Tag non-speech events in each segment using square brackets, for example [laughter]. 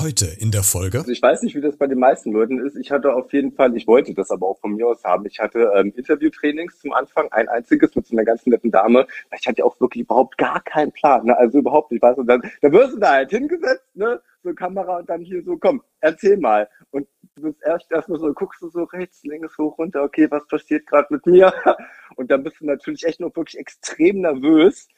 Heute in der Folge. Also ich weiß nicht, wie das bei den meisten Leuten ist. Ich hatte auf jeden Fall, ich wollte das aber auch von mir aus haben. Ich hatte ähm, Interviewtrainings zum Anfang, ein einziges mit so einer ganz netten Dame. Ich hatte auch wirklich überhaupt gar keinen Plan. Ne? Also überhaupt nicht. Weißt du, dann, da wirst du da halt hingesetzt, ne? so Kamera und dann hier so, komm, erzähl mal. Und du bist erst erstmal so, guckst du so rechts, links, hoch, runter, okay, was passiert gerade mit mir? [laughs] Und dann bist du natürlich echt noch wirklich extrem nervös.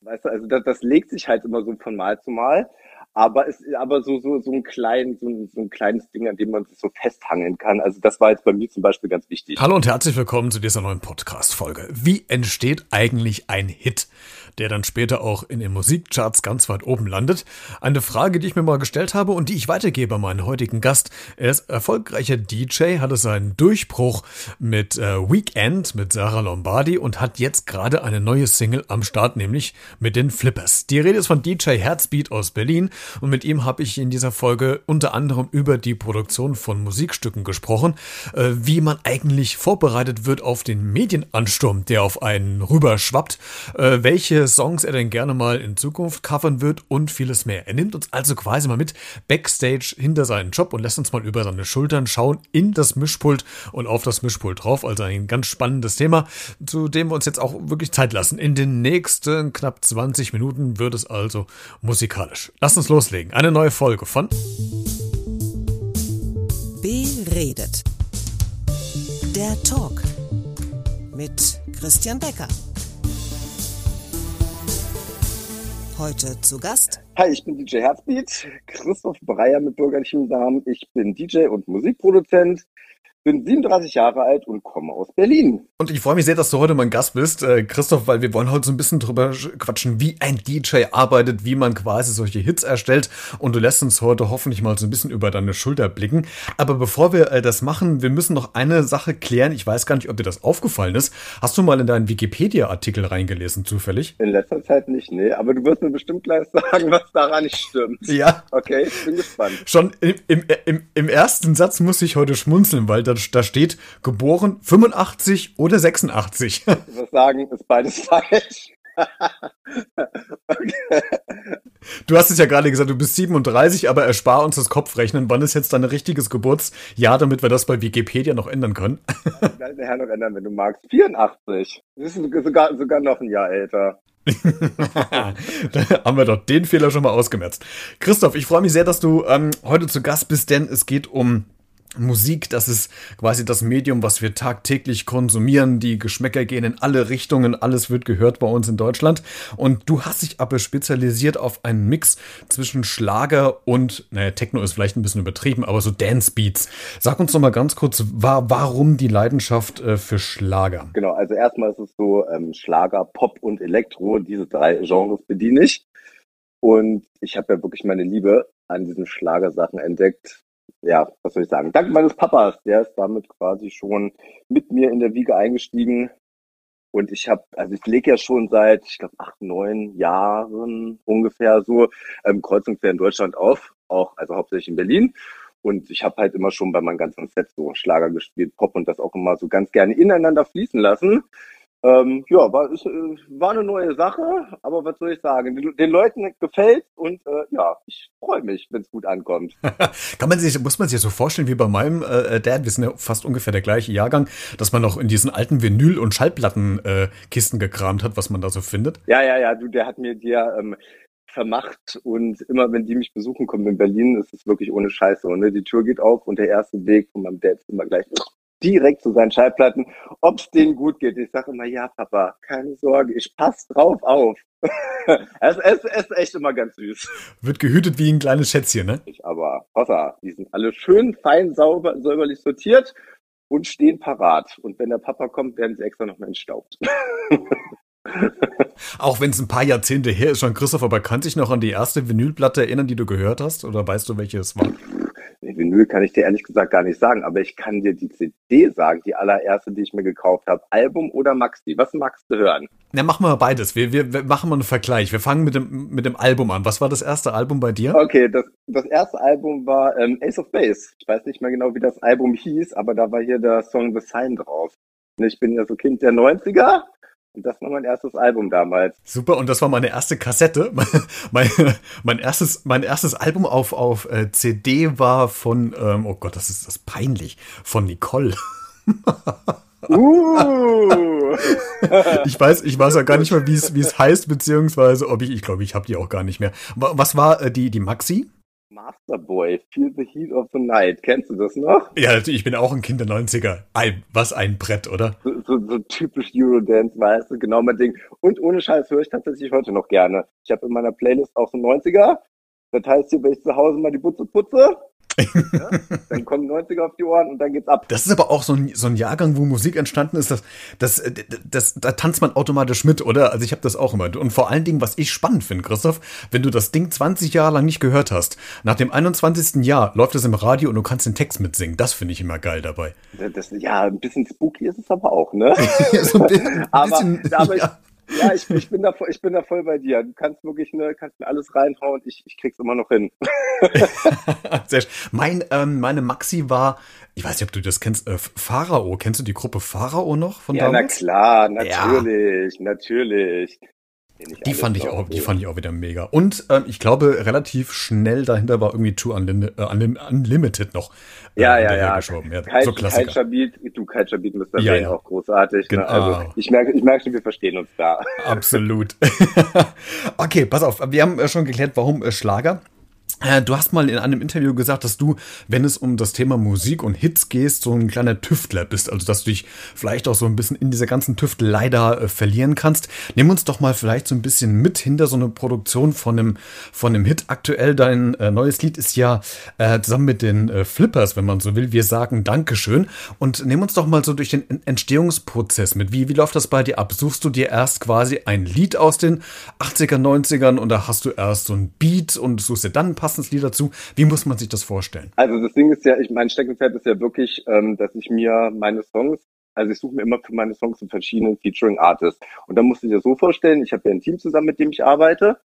Weißt du, also das, das legt sich halt immer so von Mal zu Mal aber es aber so so so ein klein so ein, so ein kleines Ding, an dem man sich so festhangeln kann. Also das war jetzt bei mir zum Beispiel ganz wichtig. Hallo und herzlich willkommen zu dieser neuen Podcast-Folge. Wie entsteht eigentlich ein Hit? Der dann später auch in den Musikcharts ganz weit oben landet. Eine Frage, die ich mir mal gestellt habe und die ich weitergebe an meinen heutigen Gast. Er ist erfolgreicher DJ, hatte seinen Durchbruch mit äh, Weekend mit Sarah Lombardi und hat jetzt gerade eine neue Single am Start, nämlich mit den Flippers. Die Rede ist von DJ Herzbeat aus Berlin und mit ihm habe ich in dieser Folge unter anderem über die Produktion von Musikstücken gesprochen, äh, wie man eigentlich vorbereitet wird auf den Medienansturm, der auf einen rüberschwappt, äh, welche Songs er denn gerne mal in Zukunft covern wird und vieles mehr. Er nimmt uns also quasi mal mit backstage hinter seinen Job und lässt uns mal über seine Schultern schauen in das Mischpult und auf das Mischpult drauf. Also ein ganz spannendes Thema, zu dem wir uns jetzt auch wirklich Zeit lassen. In den nächsten knapp 20 Minuten wird es also musikalisch. Lass uns loslegen. Eine neue Folge von Beredet. Der Talk mit Christian Becker. Heute zu Gast. Hi, ich bin DJ Herzbeat, Christoph Breyer mit bürgerlichem Namen. Ich bin DJ und Musikproduzent bin 37 Jahre alt und komme aus Berlin. Und ich freue mich sehr, dass du heute mein Gast bist, äh, Christoph, weil wir wollen heute so ein bisschen drüber quatschen, wie ein DJ arbeitet, wie man quasi solche Hits erstellt. Und du lässt uns heute hoffentlich mal so ein bisschen über deine Schulter blicken. Aber bevor wir äh, das machen, wir müssen noch eine Sache klären. Ich weiß gar nicht, ob dir das aufgefallen ist. Hast du mal in deinen Wikipedia-Artikel reingelesen, zufällig? In letzter Zeit nicht, nee. Aber du wirst mir bestimmt gleich [laughs] sagen, was daran nicht stimmt. Ja. Okay, ich bin gespannt. Schon im, im, im, im ersten Satz muss ich heute schmunzeln, weil da da steht geboren 85 oder 86. [laughs] Ich muss sagen, ist beides falsch. okay. Du hast es ja gerade gesagt, du bist 37, aber erspar uns das Kopfrechnen. Wann ist jetzt dein richtiges Geburtsjahr, damit wir das bei Wikipedia noch ändern können? [laughs] Kann der Herr noch ändern, wenn du magst. 84. Das ist sogar, sogar noch ein Jahr älter. [laughs] da haben wir doch den Fehler schon mal ausgemerzt. Christoph, ich freue mich sehr, dass du ähm, heute zu Gast bist, denn es geht um Musik, das ist quasi das Medium, was wir tagtäglich konsumieren. Die Geschmäcker gehen in alle Richtungen, alles wird gehört bei uns in Deutschland. Und du hast dich aber spezialisiert auf einen Mix zwischen Schlager und, naja, Techno ist vielleicht ein bisschen übertrieben, aber so Dance Beats. Sag uns doch mal ganz kurz, war, warum die Leidenschaft äh, für Schlager? Genau, also erstmal ist es so, ähm, Schlager, Pop und Elektro, diese drei Genres bediene ich. Und ich habe ja wirklich meine Liebe an diesen Schlagersachen entdeckt ja, was soll ich sagen, dank meines Papas, der ist damit quasi schon mit mir in der Wiege eingestiegen. Und ich habe, also ich lege ja schon seit, ich glaube, acht, neun Jahren ungefähr so ähm, kreuzungsquer in Deutschland auf, auch also hauptsächlich in Berlin. Und ich habe halt immer schon bei meinem ganzen Set so Schlager gespielt, Pop und das auch immer so ganz gerne ineinander fließen lassen. Ähm, ja, war, ist, äh, war eine neue Sache, aber was soll ich sagen? Den, den Leuten gefällt und äh, ja, ich freue mich, wenn es gut ankommt. [laughs] Kann man sich, muss man sich so vorstellen wie bei meinem äh, Dad, wir sind ja fast ungefähr der gleiche Jahrgang, dass man noch in diesen alten Vinyl- und Schallplattenkisten äh, gekramt hat, was man da so findet? Ja, ja, ja, du, der hat mir dir ähm, vermacht und immer wenn die mich besuchen kommen in Berlin, ist es wirklich ohne Scheiße. Und ne? die Tür geht auf und der erste Weg von meinem Dad ist immer gleich direkt zu seinen Schallplatten, ob es denen gut geht. Ich sage immer, ja, Papa, keine Sorge, ich passe drauf auf. [laughs] es, es, es ist echt immer ganz süß. Wird gehütet wie ein kleines Schätzchen, ne? Ich aber, Hossa, die sind alle schön, fein, sauber, säuberlich sortiert und stehen parat. Und wenn der Papa kommt, werden sie extra noch mal entstaubt. [laughs] Auch wenn es ein paar Jahrzehnte her ist schon, Christoph, aber kann sich noch an die erste Vinylplatte erinnern, die du gehört hast? Oder weißt du, welche es war? Vinyl kann ich dir ehrlich gesagt gar nicht sagen, aber ich kann dir die CD sagen, die allererste, die ich mir gekauft habe. Album oder Maxi? Was magst du hören? Na, machen wir beides. Wir, wir, wir machen mal einen Vergleich. Wir fangen mit dem, mit dem Album an. Was war das erste Album bei dir? Okay, das, das erste Album war ähm, Ace of Base. Ich weiß nicht mehr genau, wie das Album hieß, aber da war hier der Song The Sign drauf. Ich bin ja so Kind der 90er Und das war mein erstes Album damals. Super, und das war meine erste Kassette. [laughs] mein, mein, erstes, mein erstes Album auf, auf äh, CD war von, ähm, oh Gott, das ist das peinlich, von Nicole. [laughs] Uh. ich weiß, ich weiß ja gar nicht mehr, wie es, wie es heißt, beziehungsweise ob ich, ich glaube, ich habe die auch gar nicht mehr. Was war äh, die, die Maxi? Masterboy, Feel the Heat of the Night. Kennst du das noch? Ja, ich bin auch ein Kind der 90er. Ein, was ein Brett, oder? So, so, so typisch Eurodance, weißt du, genau mein Ding. Und ohne Scheiß höre ich tatsächlich heute noch gerne. Ich habe in meiner Playlist auch so 90er. Das heißt hier, wenn ich zu Hause mal die Butze putze, ja? Dann kommen 90er auf die Ohren und dann geht's ab. Das ist aber auch so ein, so ein Jahrgang, wo Musik entstanden ist, das, das, das, da tanzt man automatisch mit, oder? Also ich habe das auch immer. Und vor allen Dingen, was ich spannend finde, Christoph, wenn du das Ding 20 Jahre lang nicht gehört hast, nach dem 21. Jahr läuft es im Radio und du kannst den Text mitsingen. Das finde ich immer geil dabei. Das, ja, ein bisschen spooky ist es aber auch, ne? [laughs] so ein [laughs] bisschen, aber, aber ja. Ja, ich, ich, bin da, ich bin da voll bei dir. Du kannst wirklich ne, kannst mir alles reinhauen. Ich, ich krieg's immer noch hin. [laughs] Sehr schön. Mein, ähm, meine Maxi war, ich weiß nicht, ob du das kennst, äh, Pharao. Kennst du die Gruppe Pharao noch von ja, damals? Ja, na klar, natürlich, ja. natürlich. Die fand ich auch, die fand ich auch wieder mega. Und ähm, ich glaube, relativ schnell dahinter war irgendwie True Unlim äh, Unlimited noch. Äh, ja, ja, ja. ja Kite, so Klassiker. Beat, du Culture Beat Mr. Ja, ja. auch großartig. Genau. Ne? Also ich merke, ich merke schon, wir verstehen uns da. Absolut. [laughs] okay, pass auf. Wir haben äh, schon geklärt, warum äh, Schlager. Äh, du hast mal in einem Interview gesagt, dass du, wenn es um das Thema Musik und Hits gehst, so ein kleiner Tüftler bist. Also, dass du dich vielleicht auch so ein bisschen in dieser ganzen Tüftelei da äh, verlieren kannst. Nimm uns doch mal vielleicht so ein bisschen mit hinter so eine Produktion von einem, von einem Hit. Aktuell dein äh, neues Lied ist ja äh, zusammen mit den äh, Flippers, wenn man so will. Wir sagen Dankeschön. Und nimm uns doch mal so durch den Entstehungsprozess mit. Wie, wie läuft das bei dir ab? Suchst du dir erst quasi ein Lied aus den 80er, 90ern und da hast du erst so ein Beat und suchst dir dann ein paar passendes Lied dazu. Wie muss man sich das vorstellen? Also das Ding ist ja, ich, mein Steckenpferd ist ja wirklich, ähm, dass ich mir meine Songs also ich suche mir immer für meine Songs einen verschiedenen Featuring Artists. Und da musst du dir so vorstellen, ich habe ja ein Team zusammen, mit dem ich arbeite.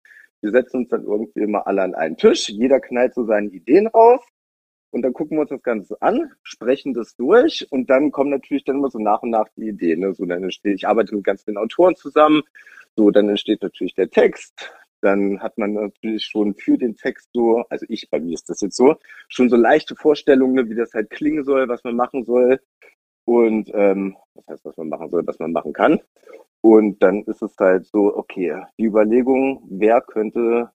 Wir setzen uns dann irgendwie immer alle an einen Tisch. Jeder knallt so seine Ideen raus. Und dann gucken wir uns das Ganze an, sprechen das durch und dann kommen natürlich dann immer so nach und nach die Ideen. Ne? So, dann entsteht, ich arbeite mit ganz vielen Autoren zusammen. So, dann entsteht natürlich der Text dann hat man natürlich schon für den Text so, also ich, bei mir ist das jetzt so, schon so leichte Vorstellungen, ne, wie das halt klingen soll, was man machen soll und ähm, was heißt, was man machen soll, was man machen kann. Und dann ist es halt so, okay, die Überlegung, wer könnte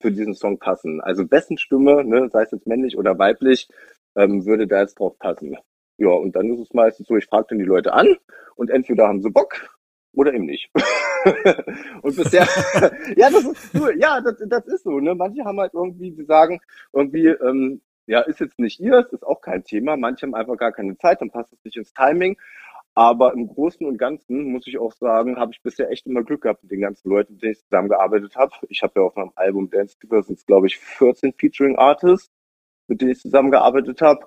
für diesen Song passen? Also wessen Stimme, ne, sei es jetzt männlich oder weiblich, ähm, würde da jetzt drauf passen? Ja, und dann ist es meistens so, ich frage dann die Leute an und entweder haben sie Bock oder eben nicht. [laughs] und bisher, [laughs] ja, das ist cool. Ja, das, das ist so. Ne? Manche haben halt irgendwie, die sagen, irgendwie, ähm, ja, ist jetzt nicht ihr, es ist auch kein Thema. Manche haben einfach gar keine Zeit, dann passt es nicht ins Timing. Aber im Großen und Ganzen muss ich auch sagen, habe ich bisher echt immer Glück gehabt mit den ganzen Leuten, mit denen ich zusammengearbeitet habe. Ich habe ja auf meinem Album Dance Keeper sind es, glaube ich, 14 Featuring Artists, mit denen ich zusammengearbeitet habe.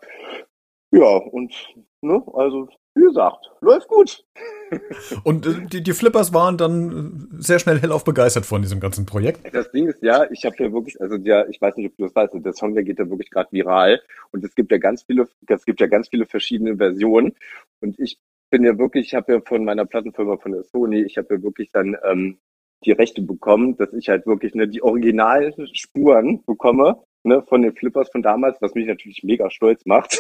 Ja, und ne, also wie gesagt, läuft gut. [laughs] Und äh, die, die Flippers waren dann sehr schnell hellauf begeistert von diesem ganzen Projekt. Das Ding ist ja, ich habe ja wirklich, also ja, ich weiß nicht, ob du das weißt, der Song, der geht ja wirklich gerade viral und es gibt ja ganz viele, es gibt ja ganz viele verschiedene Versionen und ich bin ja wirklich, ich habe ja von meiner Plattenfirma von der Sony, ich habe ja wirklich dann ähm, die Rechte bekommen, dass ich halt wirklich ne, die originalen Spuren bekomme ne, von den Flippers von damals, was mich natürlich mega stolz macht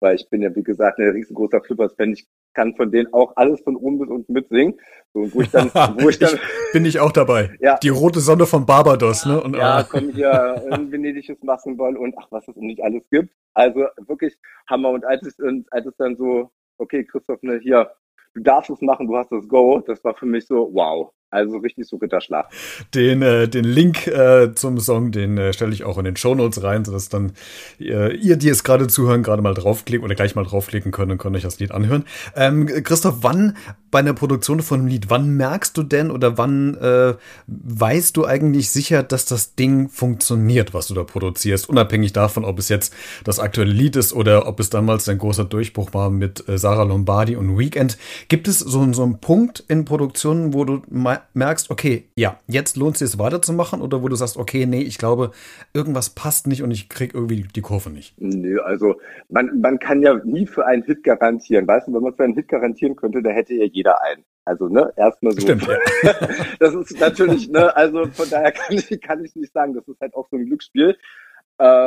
weil ich bin ja, wie gesagt, ein riesengroßer Flippers-Fan. Ich kann von denen auch alles von oben bis unten mitsingen. So, wo ich dann, [laughs] wo ich dann. ich bin ich auch dabei. Ja. Die rote Sonne von Barbados, ne? Und, ja, ah. komm hier, [laughs] ein venediges Massenball und ach, was es nicht alles gibt. Also wirklich Hammer. Und als es, als es dann so, okay, Christoph, ne, hier, du darfst es machen, du hast das Go, das war für mich so, wow. Also richtig so Ritterschlag. Den, äh, den Link äh, zum Song, den äh, stelle ich auch in den Shownotes rein, sodass dann äh, ihr, die es gerade zuhören, gerade mal draufklicken oder gleich mal draufklicken können und könnt euch das Lied anhören. Ähm, Christoph, wann bei einer Produktion von einem Lied, wann merkst du denn oder wann äh, weißt du eigentlich sicher, dass das Ding funktioniert, was du da produzierst, unabhängig davon, ob es jetzt das aktuelle Lied ist oder ob es damals ein großer Durchbruch war mit äh, Sarah Lombardi und Weekend. Gibt es so, so einen Punkt in Produktionen, wo du mal merkst, okay, ja, jetzt lohnt es sich es weiterzumachen oder wo du sagst, okay, nee, ich glaube, irgendwas passt nicht und ich krieg irgendwie die Kurve nicht? Nö, also man, man kann ja nie für einen Hit garantieren. Weißt du, wenn man für einen Hit garantieren könnte, da hätte ja jeder einen. Also, ne, erstmal so. Stimmt, [laughs] das ist natürlich, ne, also von daher [laughs] kann ich, kann ich nicht sagen, das ist halt auch so ein Glücksspiel. Äh,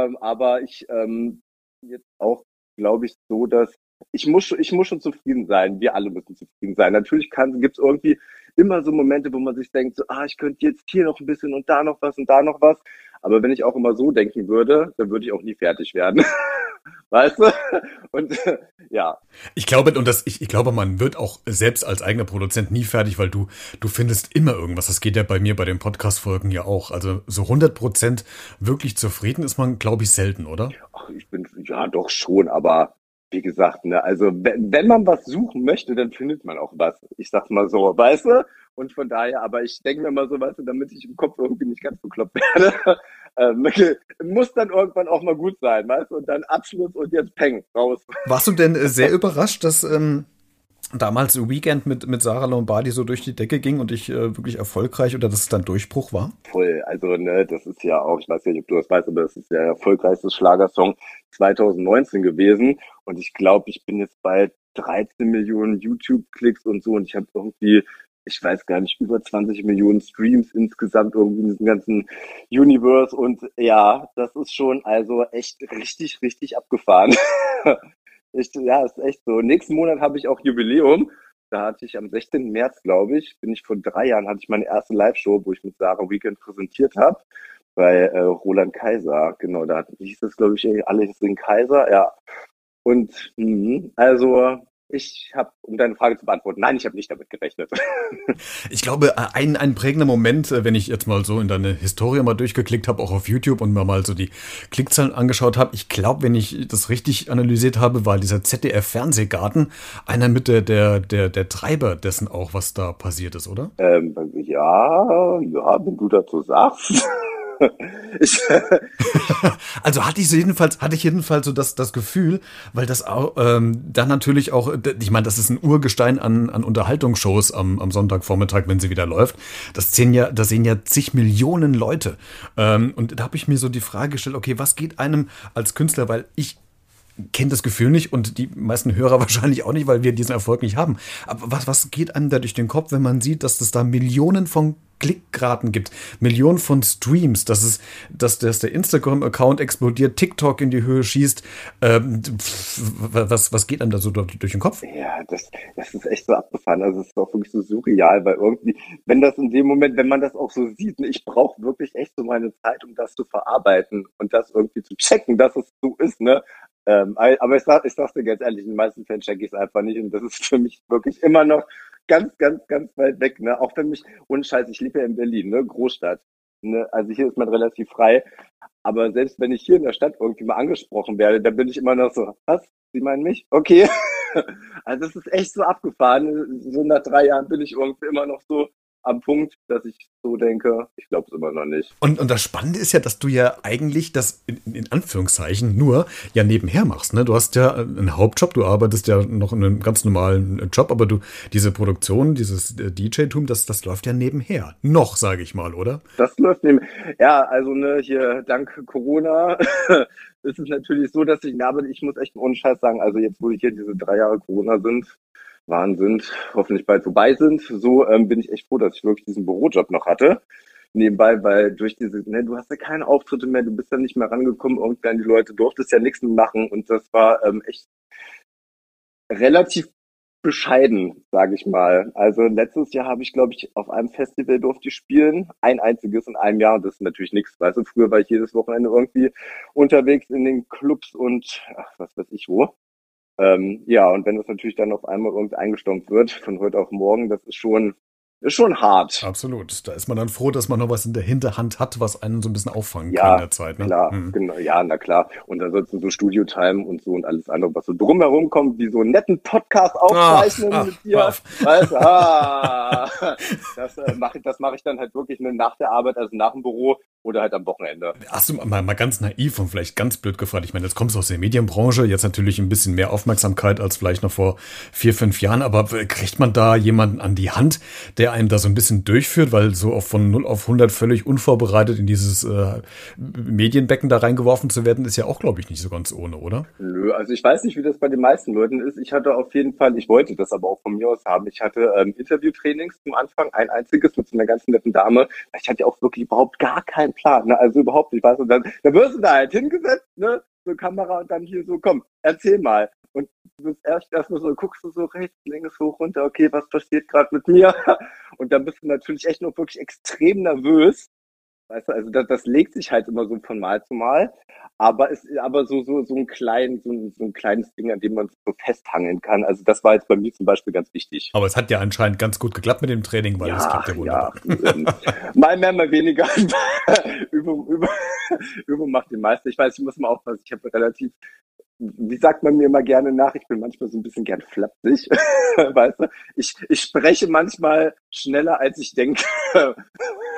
Ähm, aber ich ähm, jetzt auch, glaube ich, so, dass ich muss, ich muss schon zufrieden sein. Wir alle müssen zufrieden sein. Natürlich gibt es irgendwie immer so Momente, wo man sich denkt, so, ah, ich könnte jetzt hier noch ein bisschen und da noch was und da noch was. Aber wenn ich auch immer so denken würde, dann würde ich auch nie fertig werden. [laughs] weißt du? Und [laughs] ja. Ich glaube, und das, ich, ich glaube, man wird auch selbst als eigener Produzent nie fertig, weil du, du findest immer irgendwas. Das geht ja bei mir bei den Podcast-Folgen ja auch. Also so 100 Prozent wirklich zufrieden ist man, glaube ich, selten, oder? Ach, ich bin, ja, doch schon, aber wie gesagt, ne, also wenn, wenn man was suchen möchte, dann findet man auch was. Ich sag's mal so, weißt du? Und von daher, aber ich denke mir mal so, weißt du, damit ich im Kopf irgendwie nicht ganz bekloppt werde, [laughs] ähm, [laughs] muss dann irgendwann auch mal gut sein, weißt du? Und dann Abschluss und jetzt Peng, raus. Warst du denn äh, sehr überrascht, dass ähm, damals Weekend mit, mit Sarah Lombardi so durch die Decke ging und ich äh, wirklich erfolgreich oder dass es dann Durchbruch war? Voll, also ne, das ist ja auch, ich weiß nicht, ob du das weißt, aber das ist der erfolgreichste Schlagersong 2019 gewesen und ich glaube, ich bin jetzt bei 13 Millionen YouTube-Klicks und so und ich habe irgendwie ich weiß gar nicht, über 20 Millionen Streams insgesamt irgendwie in diesem ganzen Universe. Und ja, das ist schon also echt richtig, richtig abgefahren. [laughs] ich, ja, ist echt so. Nächsten Monat habe ich auch Jubiläum. Da hatte ich am 16. März, glaube ich, bin ich vor drei Jahren, hatte ich meine erste Live-Show, wo ich mit Sarah Weekend präsentiert habe bei äh, Roland Kaiser. Genau, da hieß es, glaube ich, alle sind Kaiser, ja. Und mh, also ich habe, um deine Frage zu beantworten, nein, ich habe nicht damit gerechnet. [laughs] ich glaube, ein, ein prägender Moment, äh, wenn ich jetzt mal so in deine Historie mal durchgeklickt habe, auch auf YouTube und mir mal so die Klickzahlen angeschaut habe, ich glaube, wenn ich das richtig analysiert habe, war dieser ZDF-Fernsehgarten einer mit der, der, der, der Treiber dessen auch, was da passiert ist, oder? Ähm, ja, ja, wenn du dazu sagst. [laughs] [laughs] ich, [laughs] also hatte ich so jedenfalls, hatte ich jedenfalls so das, das Gefühl, weil das auch ähm, dann natürlich auch, ich meine, das ist ein Urgestein an, an Unterhaltungsshows am, am Sonntagvormittag, wenn sie wieder läuft. Das sehen ja, das sehen ja zig Millionen Leute. Ähm, und da habe ich mir so die Frage gestellt, okay, was geht einem als Künstler, weil ich kenne das Gefühl nicht und die meisten Hörer [laughs] wahrscheinlich auch nicht, weil wir diesen Erfolg nicht haben. Aber was, was geht einem da durch den Kopf, wenn man sieht, dass es da Millionen von Klickraten gibt, Millionen von Streams, dass es, dass, dass der Instagram-Account explodiert, TikTok in die Höhe schießt. Ähm, was, was geht einem da so durch, den Kopf? Ja, das, das ist echt so abgefahren. Also es ist auch wirklich so surreal, weil irgendwie, wenn das in dem Moment, wenn man das auch so sieht, ne, ich brauche wirklich echt so meine Zeit, um das zu verarbeiten und das irgendwie zu checken, dass es so ist, ne? Ähm, aber ich, sag, ich sag's dir ganz ehrlich, in den meisten Fällen check ich es einfach nicht und das ist für mich wirklich immer noch ganz, ganz, ganz weit weg. Ne? Auch für mich, ohne Scheiß, ich lebe ja in Berlin, ne? Großstadt. Ne? Also hier ist man relativ frei. Aber selbst wenn ich hier in der Stadt irgendwie mal angesprochen werde, dann bin ich immer noch so, was? Sie meinen mich? Okay. [laughs] also es ist echt so abgefahren. So nach drei Jahren bin ich irgendwie immer noch so, am Punkt, dass ich so denke, ich glaube es immer noch nicht. Und, und das Spannende ist ja, dass du ja eigentlich das in, in, Anführungszeichen nur ja nebenher machst. Ne? Du hast ja einen Hauptjob, du arbeitest ja noch in einem ganz normalen Job, aber du diese Produktion, dieses äh, DJ-Tum, das, das läuft ja nebenher. Noch, sage ich mal, oder? Das läuft neben. Ja, also ne, hier dank Corona [laughs] ist es natürlich so, dass ich, aber ich muss echt einen Unscheiß sagen, also jetzt, wo ich hier diese drei Jahre Corona sind, Wahnsinn, hoffentlich bald vorbei sind. So ähm, bin ich echt froh, dass ich wirklich diesen Bürojob noch hatte. Nebenbei, weil durch diese, ne, du hast ja keine Auftritte mehr, du bist ja nicht mehr rangekommen, irgendwann die Leute durftest ja nichts mehr machen und das war ähm, echt relativ bescheiden, sage ich mal. Also letztes Jahr habe ich, glaube ich, auf einem Festival durfte ich spielen, ein einziges in einem Jahr und das ist natürlich nichts. Weißt du, früher war ich jedes Wochenende irgendwie unterwegs in den Clubs und ach, was weiß ich wo. Ähm, ja, und wenn das natürlich dann auf einmal irgendwie eingestampft wird, von heute auf morgen, das ist schon, ist schon hart. Absolut. Da ist man dann froh, dass man noch was in der Hinterhand hat, was einen so ein bisschen auffangen ja, kann in der Zeit. Ne? Klar, hm. genau, ja, na klar. Und ansonsten so Studio-Time und so und alles andere, was so drumherum kommt, wie so einen netten Podcast aufzeichnen ach, ach, mit dir. Weißt, ah, [laughs] das äh, mache ich, das mache ich dann halt wirklich nur nach der Arbeit, also nach dem Büro oder halt am Wochenende. Hast du mal, mal ganz naiv und vielleicht ganz blöd gefragt, ich meine, jetzt kommst du aus der Medienbranche, jetzt natürlich ein bisschen mehr Aufmerksamkeit als vielleicht noch vor vier, fünf Jahren, aber kriegt man da jemanden an die Hand, der einem da so ein bisschen durchführt, weil so von 0 auf 100 völlig unvorbereitet in dieses äh, Medienbecken da reingeworfen zu werden, ist ja auch, glaube ich, nicht so ganz ohne, oder? Nö, also ich weiß nicht, wie das bei den meisten Leuten ist. Ich hatte auf jeden Fall, ich wollte das aber auch von mir aus haben. Ich hatte ähm, Interviewtrainings zum Anfang, ein einziges mit so einer ganz netten Dame. Ich hatte auch wirklich überhaupt gar keinen Plan. Ne? Also überhaupt nicht. Weißt du, dann wirst du da halt hingesetzt, ne? So Kamera und dann hier so, komm, erzähl mal. Und du bist erst erstmal so, guckst du so rechts, links, hoch, runter, okay, was passiert gerade mit mir? [laughs] Und dann bist du natürlich echt noch wirklich extrem nervös. Weißt du, also das, das legt sich halt immer so von Mal zu Mal. Aber es ist aber so, so, so ein klein, so ein, so ein kleines Ding, an dem man so festhangeln kann. Also das war jetzt bei mir zum Beispiel ganz wichtig. Aber es hat ja anscheinend ganz gut geklappt mit dem Training, weil es klappt ja wunderbar. Ja, mal mehr, mal weniger. [laughs] Übung, Übung, Übung macht den Meister. Ich weiß, ich muss mal aufpassen. Ich habe relativ wie sagt man mir immer gerne nach, ich bin manchmal so ein bisschen gern flapsig, [laughs] weißt du? Ich, ich spreche manchmal schneller, als ich denke.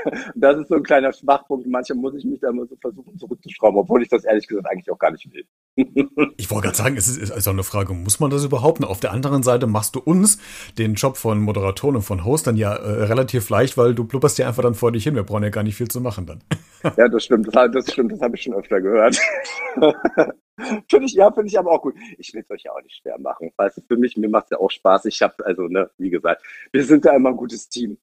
[laughs] das ist so ein kleiner Schwachpunkt. Manchmal muss ich mich da immer so versuchen zurückzuschrauben, obwohl ich das ehrlich gesagt eigentlich auch gar nicht will. [laughs] ich wollte gerade sagen, es ist, ist auch eine Frage, muss man das überhaupt? Und auf der anderen Seite machst du uns den Job von Moderatoren und von Host dann ja äh, relativ leicht, weil du blubberst ja einfach dann vor dich hin. Wir brauchen ja gar nicht viel zu machen dann. [laughs] ja, das stimmt. Das, das stimmt. Das habe ich schon öfter gehört. finde ich, ja, finde ich aber auch gut. Ich will es euch ja auch nicht schwer machen. Weißt du, für mich, mir macht es ja auch Spaß. Ich habe, also, ne, wie gesagt, wir sind da immer ein gutes Team.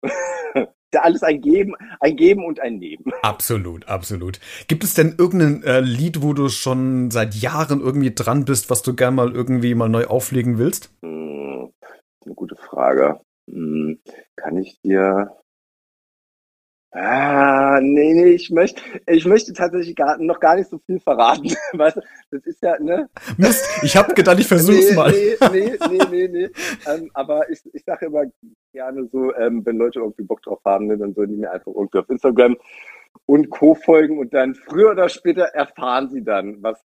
Da alles ein Geben, ein Geben und ein Nehmen. [laughs] Absolut, absolut. Gibt es denn irgendein äh, Lied, wo du schon seit Jahren irgendwie dran bist, was du gern mal irgendwie mal neu auflegen willst? Hm, eine gute Frage. Hm, kann ich dir Ah, nee, nee, ich möchte, ich möchte tatsächlich gar, noch gar nicht so viel verraten. [laughs] Weißt du, das ist ja, ne? Mist, ich habe gedacht, ich versuch's nee, mal. Nee, nee, nee, nee, nee. ähm, aber ich, ich sage immer gerne so, ähm, wenn Leute irgendwie Bock drauf haben, ne, dann sollen die mir einfach irgendwie auf Instagram und Co. folgen und dann früher oder später erfahren sie dann, was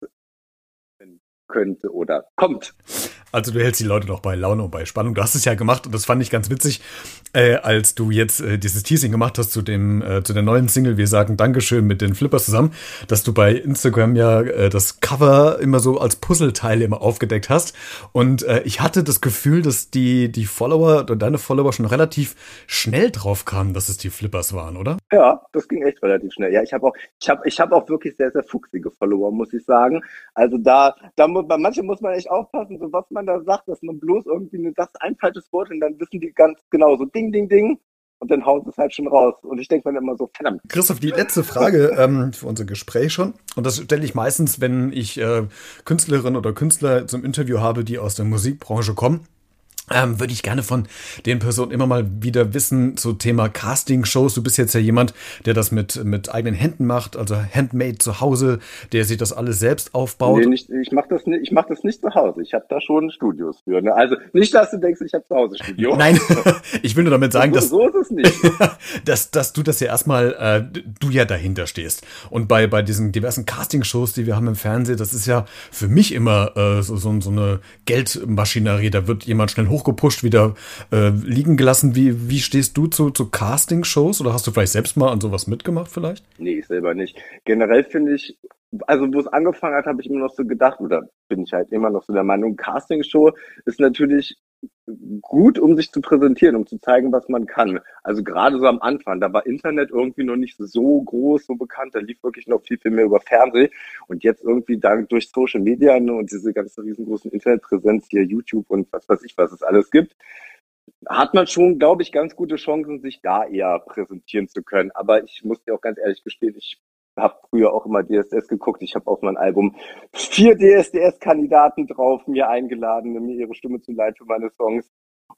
könnte oder kommt. Also du hältst die Leute doch bei Laune und bei Spannung. Du hast es ja gemacht und das fand ich ganz witzig, äh, als du jetzt äh, dieses Teasing gemacht hast zu dem äh, zu der neuen Single. Wir sagen Dankeschön mit den Flippers zusammen, dass du bei Instagram ja äh, das Cover immer so als Puzzleteile immer aufgedeckt hast. Und äh, ich hatte das Gefühl, dass die die Follower oder deine Follower schon relativ schnell drauf kamen, dass es die Flippers waren, oder? Ja, das ging echt relativ schnell. Ja, ich habe auch ich habe ich habe auch wirklich sehr sehr fuchsige Follower, muss ich sagen. Also da da muss bei manchen muss man echt aufpassen, so was man da sagt, dass man bloß irgendwie eine, das ein falsches Wort und dann wissen die ganz genau so Ding, Ding, Ding. Und dann hauen sie es halt schon raus. Und ich denke mir immer so, verdammt. Christoph, die letzte Frage ähm, für unser Gespräch schon. Und das stelle ich meistens, wenn ich äh, Künstlerinnen oder Künstler zum Interview habe, die aus der Musikbranche kommen ähm, würde ich gerne von den Personen immer mal wieder wissen zu Thema Casting-Shows. Du bist jetzt ja jemand, der das mit, mit eigenen Händen macht, also Handmade zu Hause, der sich das alles selbst aufbaut. Nee, nicht, ich mache das, nicht, ich mach das nicht zu Hause. Ich habe da schon Studios für. Ne? Also nicht, dass du denkst, ich habe zu Hause Studio. Nein, [laughs] ich will nur damit sagen, so, dass, so ist es nicht. [laughs] dass, dass du das ja erstmal, äh, du ja dahinter stehst. Und bei, bei diesen diversen Casting-Shows, die wir haben im Fernsehen, das ist ja für mich immer äh, so, so, so eine Geldmaschinerie. Da wird jemand schnell hoch hochgepusht, wieder äh, liegen gelassen. Wie, wie stehst du zu, zu Casting-Shows oder hast du vielleicht selbst mal an sowas mitgemacht vielleicht? Nee, ich selber nicht. Generell finde ich, also wo es angefangen hat, habe ich immer noch so gedacht, oder bin ich halt immer noch so der Meinung, Casting-Show ist natürlich gut, um sich zu präsentieren, um zu zeigen, was man kann. Also gerade so am Anfang, da war Internet irgendwie noch nicht so groß, so bekannt, da lief wirklich noch viel, viel mehr über Fernsehen. Und jetzt irgendwie dank durch Social Media ne, und diese ganzen riesengroßen Internetpräsenz hier, YouTube und was weiß ich, was es alles gibt, hat man schon, glaube ich, ganz gute Chancen, sich da eher präsentieren zu können. Aber ich muss dir auch ganz ehrlich gestehen, ich habe früher auch immer DSDS geguckt. Ich habe auf mein Album vier DSDS-Kandidaten drauf mir eingeladen, mir ihre Stimme zu leihen für meine Songs.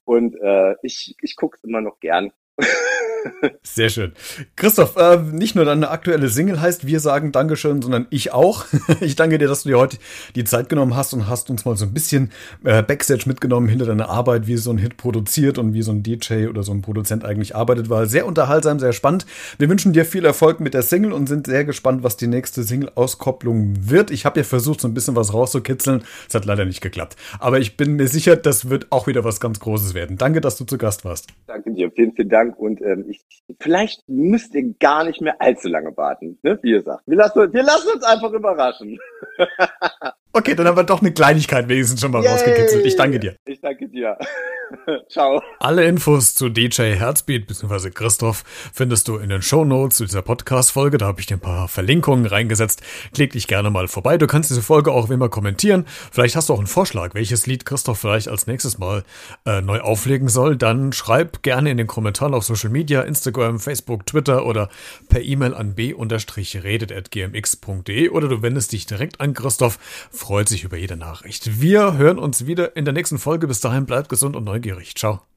Und äh, ich, ich gucke es immer noch gern. [laughs] Sehr schön. Christoph, äh, nicht nur deine aktuelle Single heißt Wir sagen Dankeschön, sondern ich auch. [laughs] Ich danke dir, dass du dir heute die Zeit genommen hast und hast uns mal so ein bisschen äh, Backstage mitgenommen hinter deiner Arbeit, wie so ein Hit produziert und wie so ein DJ oder so ein Produzent eigentlich arbeitet. War sehr unterhaltsam, sehr spannend. Wir wünschen dir viel Erfolg mit der Single und sind sehr gespannt, was die nächste Single-Auskopplung wird. Ich habe ja versucht, so ein bisschen was rauszukitzeln. Es hat leider nicht geklappt. Aber ich bin mir sicher, das wird auch wieder was ganz Großes werden. Danke, dass du zu Gast warst. Danke dir, vielen, vielen Dank. Und ähm, ich, vielleicht müsst ihr gar nicht mehr allzu lange warten, ne? wie ihr sagt. Wir lassen, wir lassen uns einfach überraschen. [laughs] okay, dann haben wir doch eine Kleinigkeit wenigstens schon mal Yay. rausgekitzelt. Ich danke dir. Ich danke dir. [laughs] Ciao. Alle Infos zu DJ Herzbeat bzw. Christoph findest du in den Show Notes zu dieser Podcast-Folge. Da habe ich dir ein paar Verlinkungen reingesetzt. Klick dich gerne mal vorbei. Du kannst diese Folge auch wie immer kommentieren. Vielleicht hast du auch einen Vorschlag, welches Lied Christoph vielleicht als nächstes Mal äh, neu auflegen soll. Dann schreib gerne in den Kommentaren auf Social Media, Instagram, Facebook, Twitter oder per E-Mail an b-redet.gmx.de oder du wendest dich direkt an Christoph. Freut sich über jede Nachricht. Wir hören uns wieder in der nächsten Folge. Bis dahin bleibt gesund und neu neugierig. Ciao.